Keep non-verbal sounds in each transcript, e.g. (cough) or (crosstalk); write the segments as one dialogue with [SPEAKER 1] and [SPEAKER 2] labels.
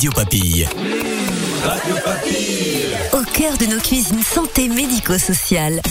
[SPEAKER 1] Radio Papille.
[SPEAKER 2] Radio Papille.
[SPEAKER 3] Au cœur de nos cuisines santé médico-sociales.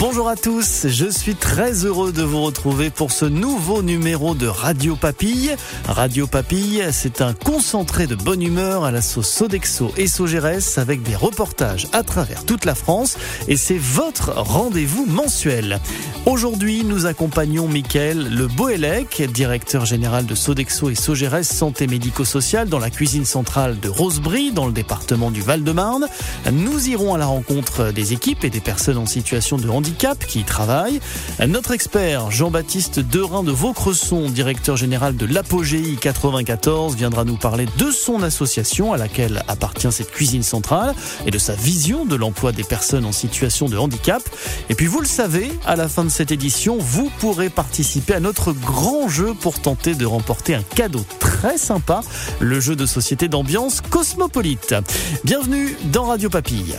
[SPEAKER 4] Bonjour à tous, je suis très heureux de vous retrouver pour ce nouveau numéro de Radio Papille. Radio Papille, c'est un concentré de bonne humeur à la sauce Sodexo et Sogeres avec des reportages à travers toute la France et c'est votre rendez-vous mensuel. Aujourd'hui, nous accompagnons Mickaël Le Boélec, directeur général de Sodexo et Sogeres Santé Médico-Sociale dans la cuisine centrale de Rosebry dans le département du Val-de-Marne. Nous irons à la rencontre des équipes et des personnes en situation de handicap qui y travaille. Notre expert Jean-Baptiste Derain de Vaucresson, directeur général de l'Apogéi 94, viendra nous parler de son association à laquelle appartient cette cuisine centrale et de sa vision de l'emploi des personnes en situation de handicap. Et puis vous le savez, à la fin de cette édition, vous pourrez participer à notre grand jeu pour tenter de remporter un cadeau très sympa, le jeu de société d'ambiance cosmopolite. Bienvenue dans Radio Papille.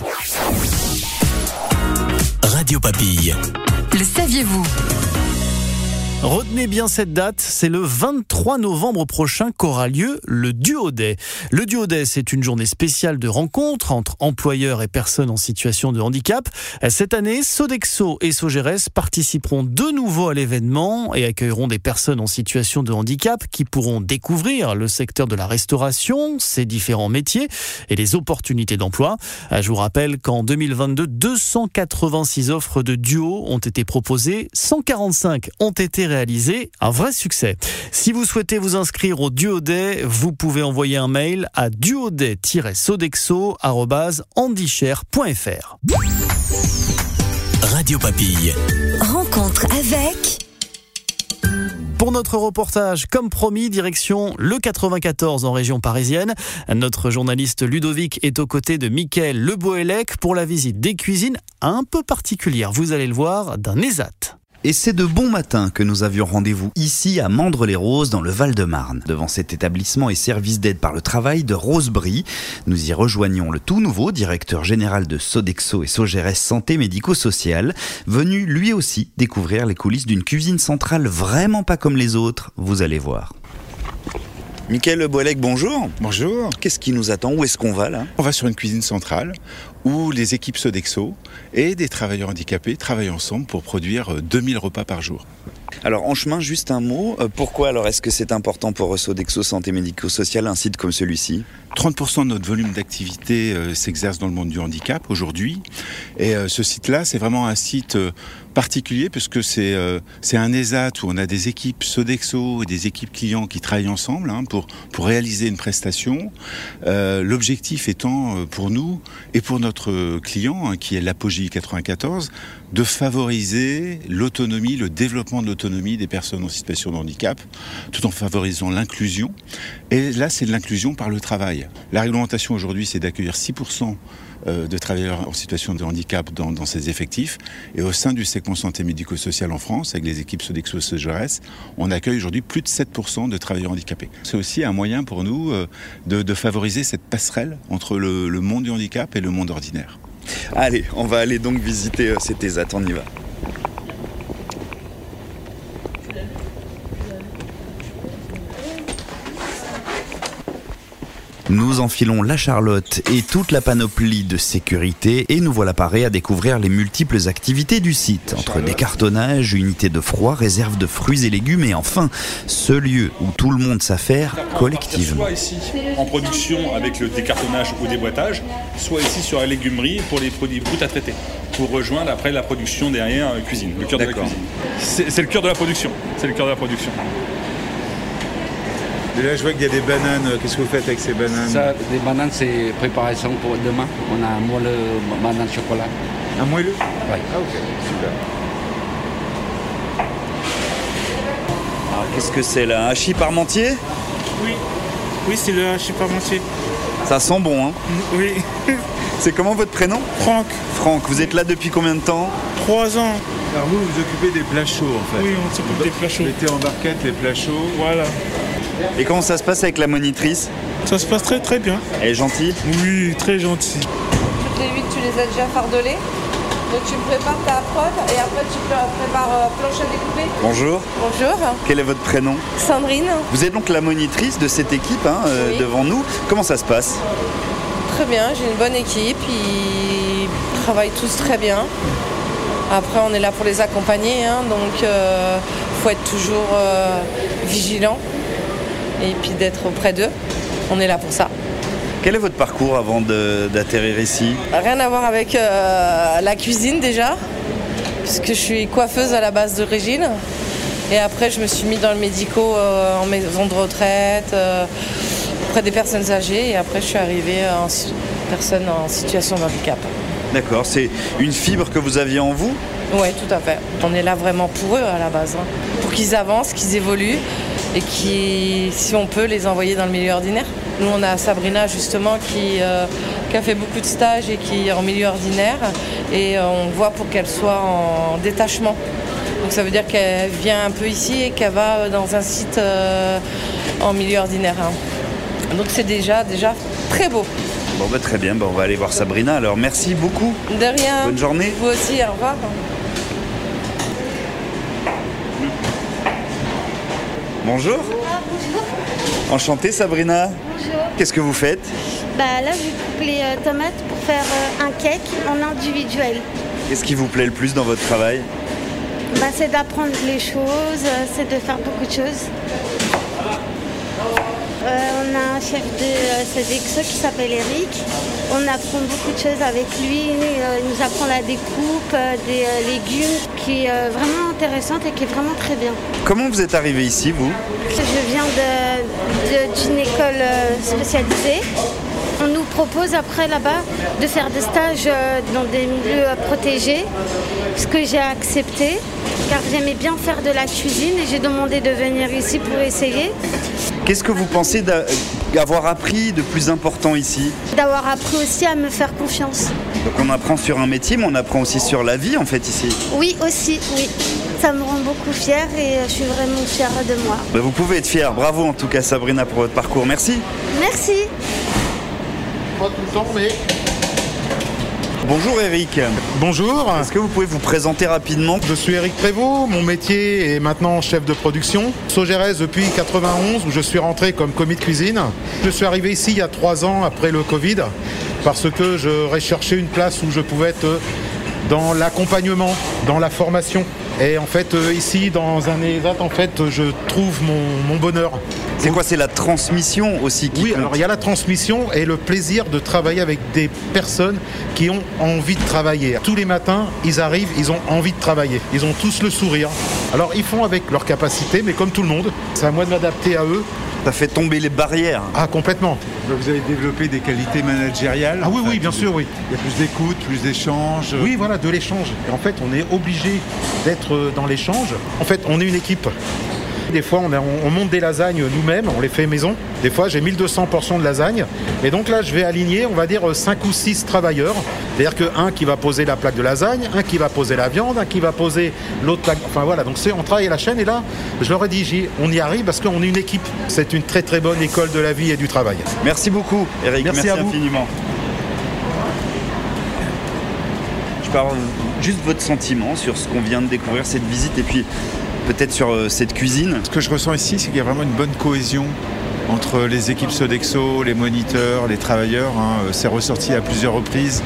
[SPEAKER 3] Le saviez-vous?
[SPEAKER 4] Retenez bien cette date, c'est le 23 novembre prochain qu'aura lieu le Duodet. Le Duodet, c'est une journée spéciale de rencontre entre employeurs et personnes en situation de handicap. Cette année, Sodexo et Sogeres participeront de nouveau à l'événement et accueilleront des personnes en situation de handicap qui pourront découvrir le secteur de la restauration, ses différents métiers et les opportunités d'emploi. Je vous rappelle qu'en 2022, 286 offres de duo ont été proposées, 145 ont été réalisé un vrai succès. Si vous souhaitez vous inscrire au Duodet, vous pouvez envoyer un mail à duodet-sodexo.fr.
[SPEAKER 1] Radio Papille.
[SPEAKER 3] Rencontre avec...
[SPEAKER 4] Pour notre reportage, comme promis, direction le 94 en région parisienne. Notre journaliste Ludovic est aux côtés de Mickaël Le Boélec pour la visite des cuisines un peu particulières, vous allez le voir, d'un ESAT.
[SPEAKER 5] Et c'est de bon matin que nous avions rendez-vous ici à Mandres-les-Roses dans le Val-de-Marne. Devant cet établissement et service d'aide par le travail de Rosebry, nous y rejoignons le tout nouveau directeur général de Sodexo et Sogeres Santé Médico-Sociale, venu lui aussi découvrir les coulisses d'une cuisine centrale vraiment pas comme les autres, vous allez voir. Michael Boilec, bonjour.
[SPEAKER 6] Bonjour.
[SPEAKER 5] Qu'est-ce qui nous attend? Où est-ce qu'on va là?
[SPEAKER 6] On va sur une cuisine centrale où les équipes Sodexo et des travailleurs handicapés travaillent ensemble pour produire 2000 repas par jour.
[SPEAKER 5] Alors en chemin, juste un mot. Euh, pourquoi alors est-ce que c'est important pour Sodexo Santé Médico-Sociale un site comme celui-ci?
[SPEAKER 6] 30% de notre volume d'activité euh, s'exerce dans le monde du handicap aujourd'hui. Et euh, ce site-là, c'est vraiment un site particulier puisque c'est c'est un ESAT où on a des équipes Sodexo et des équipes clients qui travaillent ensemble hein, pour, pour réaliser une prestation. L'objectif étant pour nous et pour notre client, hein, qui est l'Apogée 94, de favoriser l'autonomie, le développement de l'autonomie des personnes en situation de handicap, tout en favorisant l'inclusion. Et là, c'est de l'inclusion par le travail. La réglementation aujourd'hui, c'est d'accueillir 6% euh, de travailleurs en situation de handicap dans, dans, ces effectifs. Et au sein du segment santé médico-social en France, avec les équipes Sodexo Sogeres, on accueille aujourd'hui plus de 7% de travailleurs handicapés. C'est aussi un moyen pour nous euh, de, favoriser cette passerelle entre le, le monde du handicap et le monde ordinaire.
[SPEAKER 5] Allez, on va aller donc visiter euh, cet ESAT, on y va. Nous enfilons la Charlotte et toute la panoplie de sécurité et nous voilà parés à découvrir les multiples activités du site, entre décartonnage, unités de froid, réserve de fruits et légumes et enfin ce lieu où tout le monde s'affaire collectivement.
[SPEAKER 7] Soit ici en production avec le décartonnage ou déboîtage, soit ici sur la légumerie pour les produits bruts à traiter, pour rejoindre après la production derrière euh, cuisine, le cœur de la cuisine. C'est le cœur de la production. C'est le cœur de la production.
[SPEAKER 6] Et là, je vois qu'il y a des bananes. Qu'est-ce que vous faites avec ces bananes
[SPEAKER 8] Ça, des bananes, c'est préparation pour demain. On a un moelleux banane chocolat.
[SPEAKER 6] Un moelleux
[SPEAKER 8] Oui.
[SPEAKER 6] Ah, ok, super.
[SPEAKER 5] Alors, qu'est-ce que c'est là Un hachis parmentier
[SPEAKER 9] Oui, oui, c'est le hachis parmentier.
[SPEAKER 5] Ça sent bon, hein
[SPEAKER 9] Oui. (laughs)
[SPEAKER 5] C'est comment votre prénom
[SPEAKER 9] Franck.
[SPEAKER 5] Franck, vous êtes là depuis combien de temps
[SPEAKER 9] Trois ans.
[SPEAKER 6] Alors vous, vous occupez des plats chauds en fait.
[SPEAKER 9] Oui, on s'occupe des plats chauds.
[SPEAKER 6] Vous mettez en barquette les plats chauds.
[SPEAKER 9] Voilà.
[SPEAKER 5] Et comment ça se passe avec la monitrice
[SPEAKER 9] Ça se passe très très bien.
[SPEAKER 5] Elle est gentille
[SPEAKER 9] Oui, très gentille.
[SPEAKER 10] Toutes les huit, tu les as déjà fardelées Donc tu prépares ta prod et après tu prépares euh, planche à découper.
[SPEAKER 5] Bonjour.
[SPEAKER 10] Bonjour.
[SPEAKER 5] Quel est votre prénom
[SPEAKER 10] Sandrine.
[SPEAKER 5] Vous êtes donc la monitrice de cette équipe hein, euh,
[SPEAKER 10] Oui.
[SPEAKER 5] devant nous. Comment ça se passe
[SPEAKER 10] Très bien, j'ai une bonne équipe. Ils travaillent tous très bien. Après, on est là pour les accompagner, hein, donc il faut être toujours euh, vigilant et puis d'être auprès d'eux. On est là pour ça.
[SPEAKER 5] Quel est votre parcours avant d'atterrir ici?
[SPEAKER 10] Rien à voir avec euh, la cuisine déjà, puisque je suis coiffeuse à la base d'origine. Et après, je me suis mis dans le médico euh, en maison de retraite, euh, auprès des personnes âgées. Et après, je suis arrivée en personne en situation de handicap.
[SPEAKER 5] D'accord, c'est une fibre que vous aviez en vous?
[SPEAKER 10] Oui, tout à fait. On est là vraiment pour eux à la base, hein. pour qu'ils avancent, qu'ils évoluent et qui, si on peut, les envoyer dans le milieu ordinaire. Nous, on a Sabrina justement qui, euh, qui a fait beaucoup de stages et qui est en milieu ordinaire et euh, on voit pour qu'elle soit en détachement. Donc ça veut dire qu'elle vient un peu ici et qu'elle va euh, dans un site euh, en milieu ordinaire. hein. Donc c'est déjà, déjà très beau.
[SPEAKER 5] Bon, bah, très bien, bah, on va aller voir Sabrina. Alors, merci beaucoup.
[SPEAKER 10] De rien.
[SPEAKER 5] Bonne journée.
[SPEAKER 10] Vous aussi, au revoir.
[SPEAKER 5] Bonjour. Enchanté, Sabrina.
[SPEAKER 11] Bonjour.
[SPEAKER 5] Qu'est-ce que vous faites
[SPEAKER 11] Bah là, je coupe les euh, tomates pour faire euh, un cake en individuel.
[SPEAKER 5] Qu'est-ce qui vous plaît le plus dans votre travail?
[SPEAKER 11] Bah, c'est d'apprendre les choses, euh, c'est de faire beaucoup de choses. Euh, on a un chef de euh, Sodexo qui s'appelle Eric. On apprend beaucoup de choses avec lui. Euh, il nous apprend la découpe des légumes qui est vraiment intéressante et qui est vraiment très bien.
[SPEAKER 5] Comment vous êtes arrivé ici, vous?
[SPEAKER 11] Je viens de- de- d'une école spécialisée. On nous propose après là-bas de faire des stages dans des milieux protégés, ce que j'ai accepté car j'aimais bien faire de la cuisine et j'ai demandé de venir ici pour essayer.
[SPEAKER 5] Qu'est-ce que vous pensez d'a- d'avoir appris de plus important ici
[SPEAKER 11] D'avoir appris aussi à me faire confiance.
[SPEAKER 5] Donc on apprend sur un métier, mais on apprend aussi sur la vie en fait ici.
[SPEAKER 11] Oui aussi, oui. Ça me rend beaucoup fière et je suis vraiment fière de moi.
[SPEAKER 5] Bah, vous pouvez être fier. Bravo en tout cas Sabrina pour votre parcours. Merci.
[SPEAKER 11] Merci.
[SPEAKER 12] Pas tout le temps, mais.
[SPEAKER 5] Bonjour Eric.
[SPEAKER 12] Bonjour.
[SPEAKER 5] Est-ce que vous pouvez vous présenter rapidement
[SPEAKER 12] Je suis Eric Prévost, mon métier est maintenant chef de production. Sogérès depuis 91 où je suis rentré comme commis de cuisine. Je suis arrivé ici il y a trois ans après le Covid parce que je recherchais une place où je pouvais être dans l'accompagnement, dans la formation. Et en fait euh, ici dans un ESAT en fait je trouve mon, mon bonheur.
[SPEAKER 5] C'est quoi C'est la transmission aussi qui
[SPEAKER 12] Oui,
[SPEAKER 5] compte
[SPEAKER 12] alors il y a la transmission et le plaisir de travailler avec des personnes qui ont envie de travailler. Tous les matins, ils arrivent, ils ont envie de travailler. Ils ont tous le sourire. Alors ils font avec leurs capacités, mais comme tout le monde, c'est à moi de m'adapter à eux.
[SPEAKER 5] Ça fait tomber les barrières.
[SPEAKER 12] Ah, complètement.
[SPEAKER 6] Vous avez développé des qualités managériales
[SPEAKER 12] Ah oui, oui, bien sûr, oui.
[SPEAKER 6] Il y a plus d'écoute, plus d'échanges.
[SPEAKER 12] Oui, voilà, de l'échange. Et en fait, on est obligé d'être euh, dans l'échange. En fait, on est une équipe. Des fois, on, a- on- on monte des lasagnes nous-mêmes, on les fait maison. Des fois, j'ai 1200 portions de lasagne. Et donc là, je vais aligner, on va dire, 5 ou 6 travailleurs. C'est-à-dire qu'un qui va poser la plaque de lasagne, un qui va poser la viande, un qui va poser l'autre plaque. Enfin voilà, donc c'est, on travaille à la chaîne. Et là, je leur ai dit, on y arrive parce qu'on est une équipe. C'est une très très bonne école de la vie et du travail.
[SPEAKER 5] Merci beaucoup Eric.
[SPEAKER 12] Merci à vous.
[SPEAKER 5] infiniment. Je parle juste votre sentiment sur ce qu'on vient de découvrir, cette visite, et puis peut-être sur euh, cette cuisine.
[SPEAKER 6] Ce que je ressens ici, c'est qu'il y a vraiment une bonne cohésion entre les équipes Sodexo, les moniteurs, les travailleurs. hein. Euh, C'est ressorti à plusieurs reprises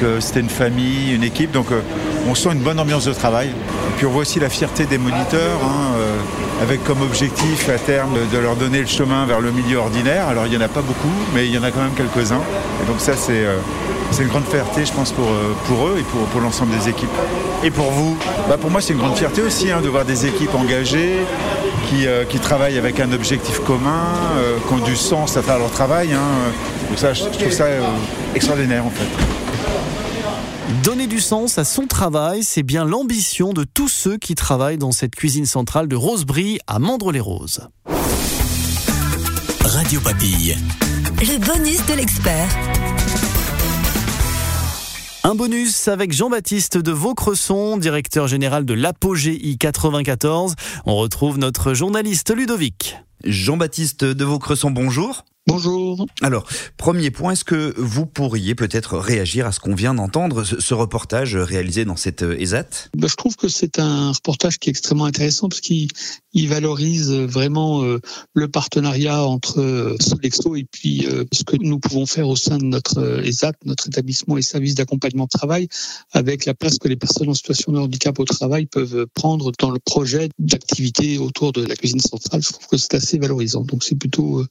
[SPEAKER 6] que c'était une famille, une équipe. Donc euh, on sent une bonne ambiance de travail. Et puis on voit aussi la fierté des moniteurs, hein, avec comme objectif à terme de leur donner le chemin vers le milieu ordinaire. Alors il n'y en a pas beaucoup, mais il y en a quand même quelques-uns. Et donc ça c'est euh, une grande fierté, je pense, pour, euh, pour eux et pour, pour l'ensemble des équipes.
[SPEAKER 5] Et pour vous?
[SPEAKER 6] Bah Pour moi, c'est une grande fierté aussi hein, de voir des équipes engagées qui, euh, qui travaillent avec un objectif commun, qui ont du sens à travers leur travail. hein. Donc ça, je trouve ça extraordinaire en fait.
[SPEAKER 4] Donner du sens à son travail, c'est bien l'ambition de tous ceux qui travaillent dans cette cuisine centrale de Rosebrie à Mandre-les-Roses.
[SPEAKER 1] Radio Papille.
[SPEAKER 3] Le bonus de l'expert.
[SPEAKER 4] Un bonus avec Jean-Baptiste de Vaucresson, directeur général de l'Apogée I 94. On retrouve notre journaliste Ludovic.
[SPEAKER 5] Jean-Baptiste de Vaucresson, bonjour.
[SPEAKER 13] Bonjour.
[SPEAKER 5] Alors, premier point, est-ce que vous pourriez peut-être réagir à ce qu'on vient d'entendre, ce, reportage réalisé dans cette euh, ESAT?
[SPEAKER 13] Ben, Je trouve que c'est un reportage qui est extrêmement intéressant parce qu'il valorise vraiment euh, le partenariat entre euh, Sodexo et puis ce que nous pouvons faire au sein de notre ESAT, notre établissement et service d'accompagnement de travail, avec la place que les personnes en situation de handicap au travail peuvent prendre dans le projet d'activité autour de la cuisine centrale. Je trouve que c'est assez valorisant. Donc c'est plutôt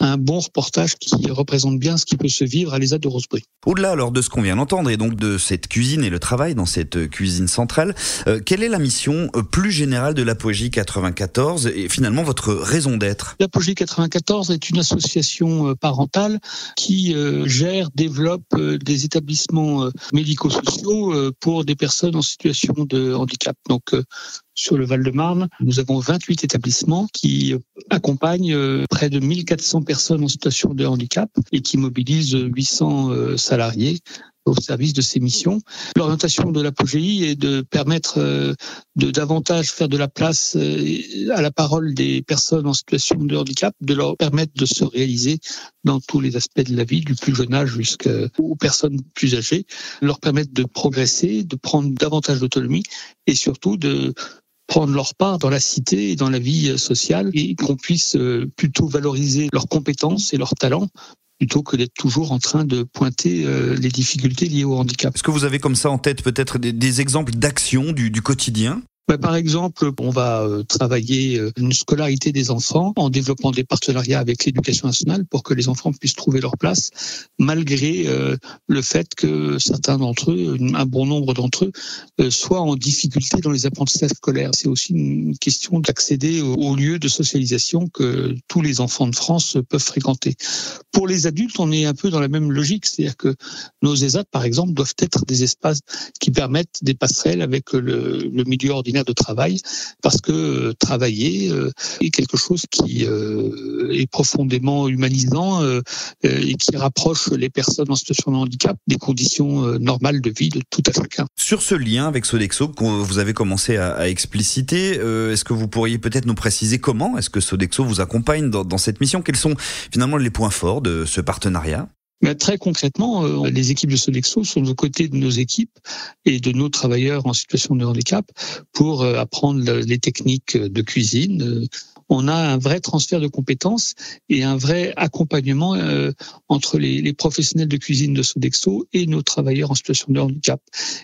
[SPEAKER 13] un bon reportage qui représente bien ce qui peut se vivre à l'ESA de Rosebery.
[SPEAKER 5] Au-delà alors de ce qu'on vient d'entendre et donc de cette cuisine et le travail dans cette cuisine centrale, euh, quelle est la mission euh, plus générale de l'Apogée 94 et finalement votre raison d'être?
[SPEAKER 13] L'Apogée 94 est une association euh, parentale qui gère, développe des établissements médico-sociaux pour des personnes en situation de handicap. Donc sur le Val-de-Marne, nous avons 28 établissements qui accompagnent euh, près de 1400 personnes en situation de handicap et qui mobilisent 800 euh, salariés au service de ces missions. L'orientation de l'apogéie est de permettre euh, de davantage faire de la place à la parole des personnes en situation de handicap, de leur permettre de se réaliser dans tous les aspects de la vie, du plus jeune âge jusqu'aux personnes plus âgées, leur permettre de progresser, de prendre davantage d'autonomie et surtout de prendre leur part dans la cité et dans la vie euh, sociale et qu'on puisse euh, plutôt valoriser leurs compétences et leurs talents plutôt que d'être toujours en train de pointer euh, les difficultés liées au handicap.
[SPEAKER 5] Est-ce que vous avez comme ça en tête peut-être des, exemples d'actions du, du quotidien?
[SPEAKER 13] Bah, par exemple, on va euh, travailler euh, une scolarité des enfants en développant des partenariats avec l'éducation nationale pour que les enfants puissent trouver leur place, malgré euh, le fait que certains d'entre eux, un bon nombre d'entre eux, soient en difficulté dans les apprentissages scolaires. C'est aussi une question d'accéder aux lieux de socialisation que tous les enfants de France peuvent fréquenter. Pour les adultes, on est un peu dans la même logique, c'est-à-dire que nos ESAT, par exemple, doivent être des espaces qui permettent des passerelles avec le, le milieu ordinaire de travail parce que euh, travailler euh, est quelque chose qui euh, est profondément humanisant et qui rapproche les personnes en situation de handicap des conditions normales de vie de tout à chacun.
[SPEAKER 5] Sur ce lien avec Sodexo que vous avez commencé à, expliciter, est-ce que vous pourriez peut-être nous préciser comment est-ce que Sodexo vous accompagne dans cette mission? Quels sont finalement les points forts de ce partenariat?
[SPEAKER 13] Mais très concrètement, euh, les équipes de Sodexo sont aux côtés de nos équipes et de nos travailleurs en situation de handicap pour euh, apprendre les techniques de cuisine, euh, on a un vrai transfert de compétences et un vrai accompagnement euh, entre les, professionnels de cuisine de Sodexo et nos travailleurs en situation de handicap.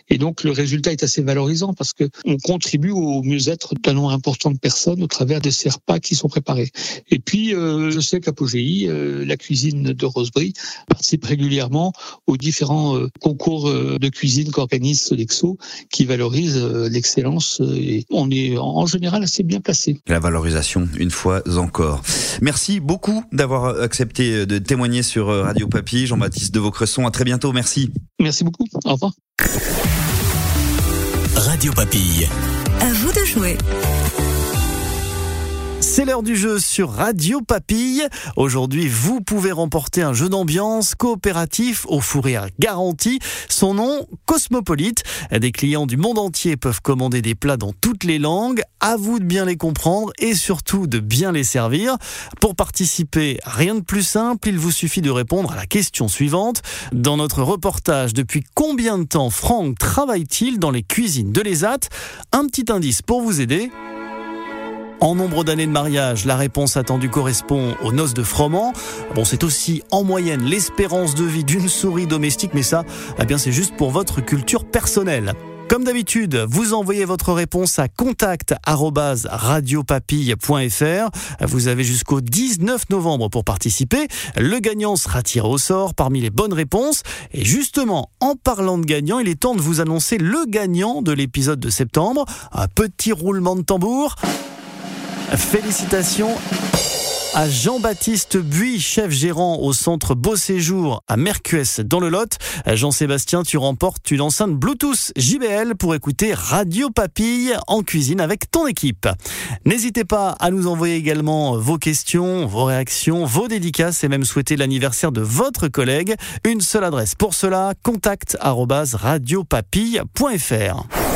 [SPEAKER 13] Et donc le résultat est assez valorisant parce que on contribue au mieux-être d'un nombre important de personnes au travers des repas qui sont préparés. Et puis euh, je sais qu'Apogéi, euh, la cuisine de Rosebery, participe régulièrement aux différents concours de cuisine qu'organise Sodexo qui valorisent l'excellence et on est en général assez bien placé.
[SPEAKER 5] La valorisation une fois encore. Merci beaucoup d'avoir accepté de témoigner sur Radio Papy. Jean-Baptiste de Vaucresson, à très bientôt. Merci.
[SPEAKER 13] Merci beaucoup. Au revoir.
[SPEAKER 1] Radio Papille.
[SPEAKER 3] À vous de jouer.
[SPEAKER 4] C'est l'heure du jeu sur Radio Papille. Aujourd'hui, vous pouvez remporter un jeu d'ambiance coopératif au fou rire garanti. Son nom, Cosmopolite. Des clients du monde entier peuvent commander des plats dans toutes les langues. À vous de bien les comprendre et surtout de bien les servir. Pour participer, rien de plus simple, il vous suffit de répondre à la question suivante. Dans notre reportage, depuis combien de temps Franck travaille-t-il dans les cuisines de l'ESAT Un petit indice pour vous aider. En nombre d'années de mariage, la réponse attendue correspond aux noces de froment. Bon, c'est aussi en moyenne l'espérance de vie d'une souris domestique, mais ça, eh bien, c'est juste pour votre culture personnelle. Comme d'habitude, vous envoyez votre réponse à contact@radiopapille.fr. Vous avez jusqu'au 19 novembre pour participer. Le gagnant sera tiré au sort parmi les bonnes réponses. Et justement, en parlant de gagnant, il est temps de vous annoncer le gagnant de l'épisode de septembre. Un petit roulement de tambour. Félicitations à Jean-Baptiste Buis, chef gérant au centre Beau Séjour à Mercues dans le Lot. Jean-Sébastien, tu remportes une enceinte Bluetooth JBL pour écouter Radio Papille en cuisine avec ton équipe. N'hésitez pas à nous envoyer également vos questions, vos réactions, vos dédicaces et même souhaiter l'anniversaire de votre collègue. Une seule adresse pour cela, contact radiopapille.fr.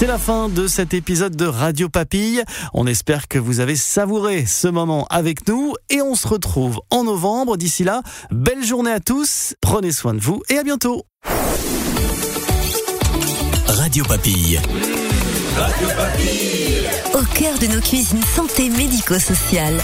[SPEAKER 4] C'est la fin de cet épisode de Radio Papille. On espère que vous avez savouré ce moment avec nous et on se retrouve en novembre. D'ici là, belle journée à tous, prenez soin de vous et à bientôt.
[SPEAKER 1] Radio Papille.
[SPEAKER 2] Radio Papille.
[SPEAKER 3] Au cœur de nos cuisines santé médico-sociale.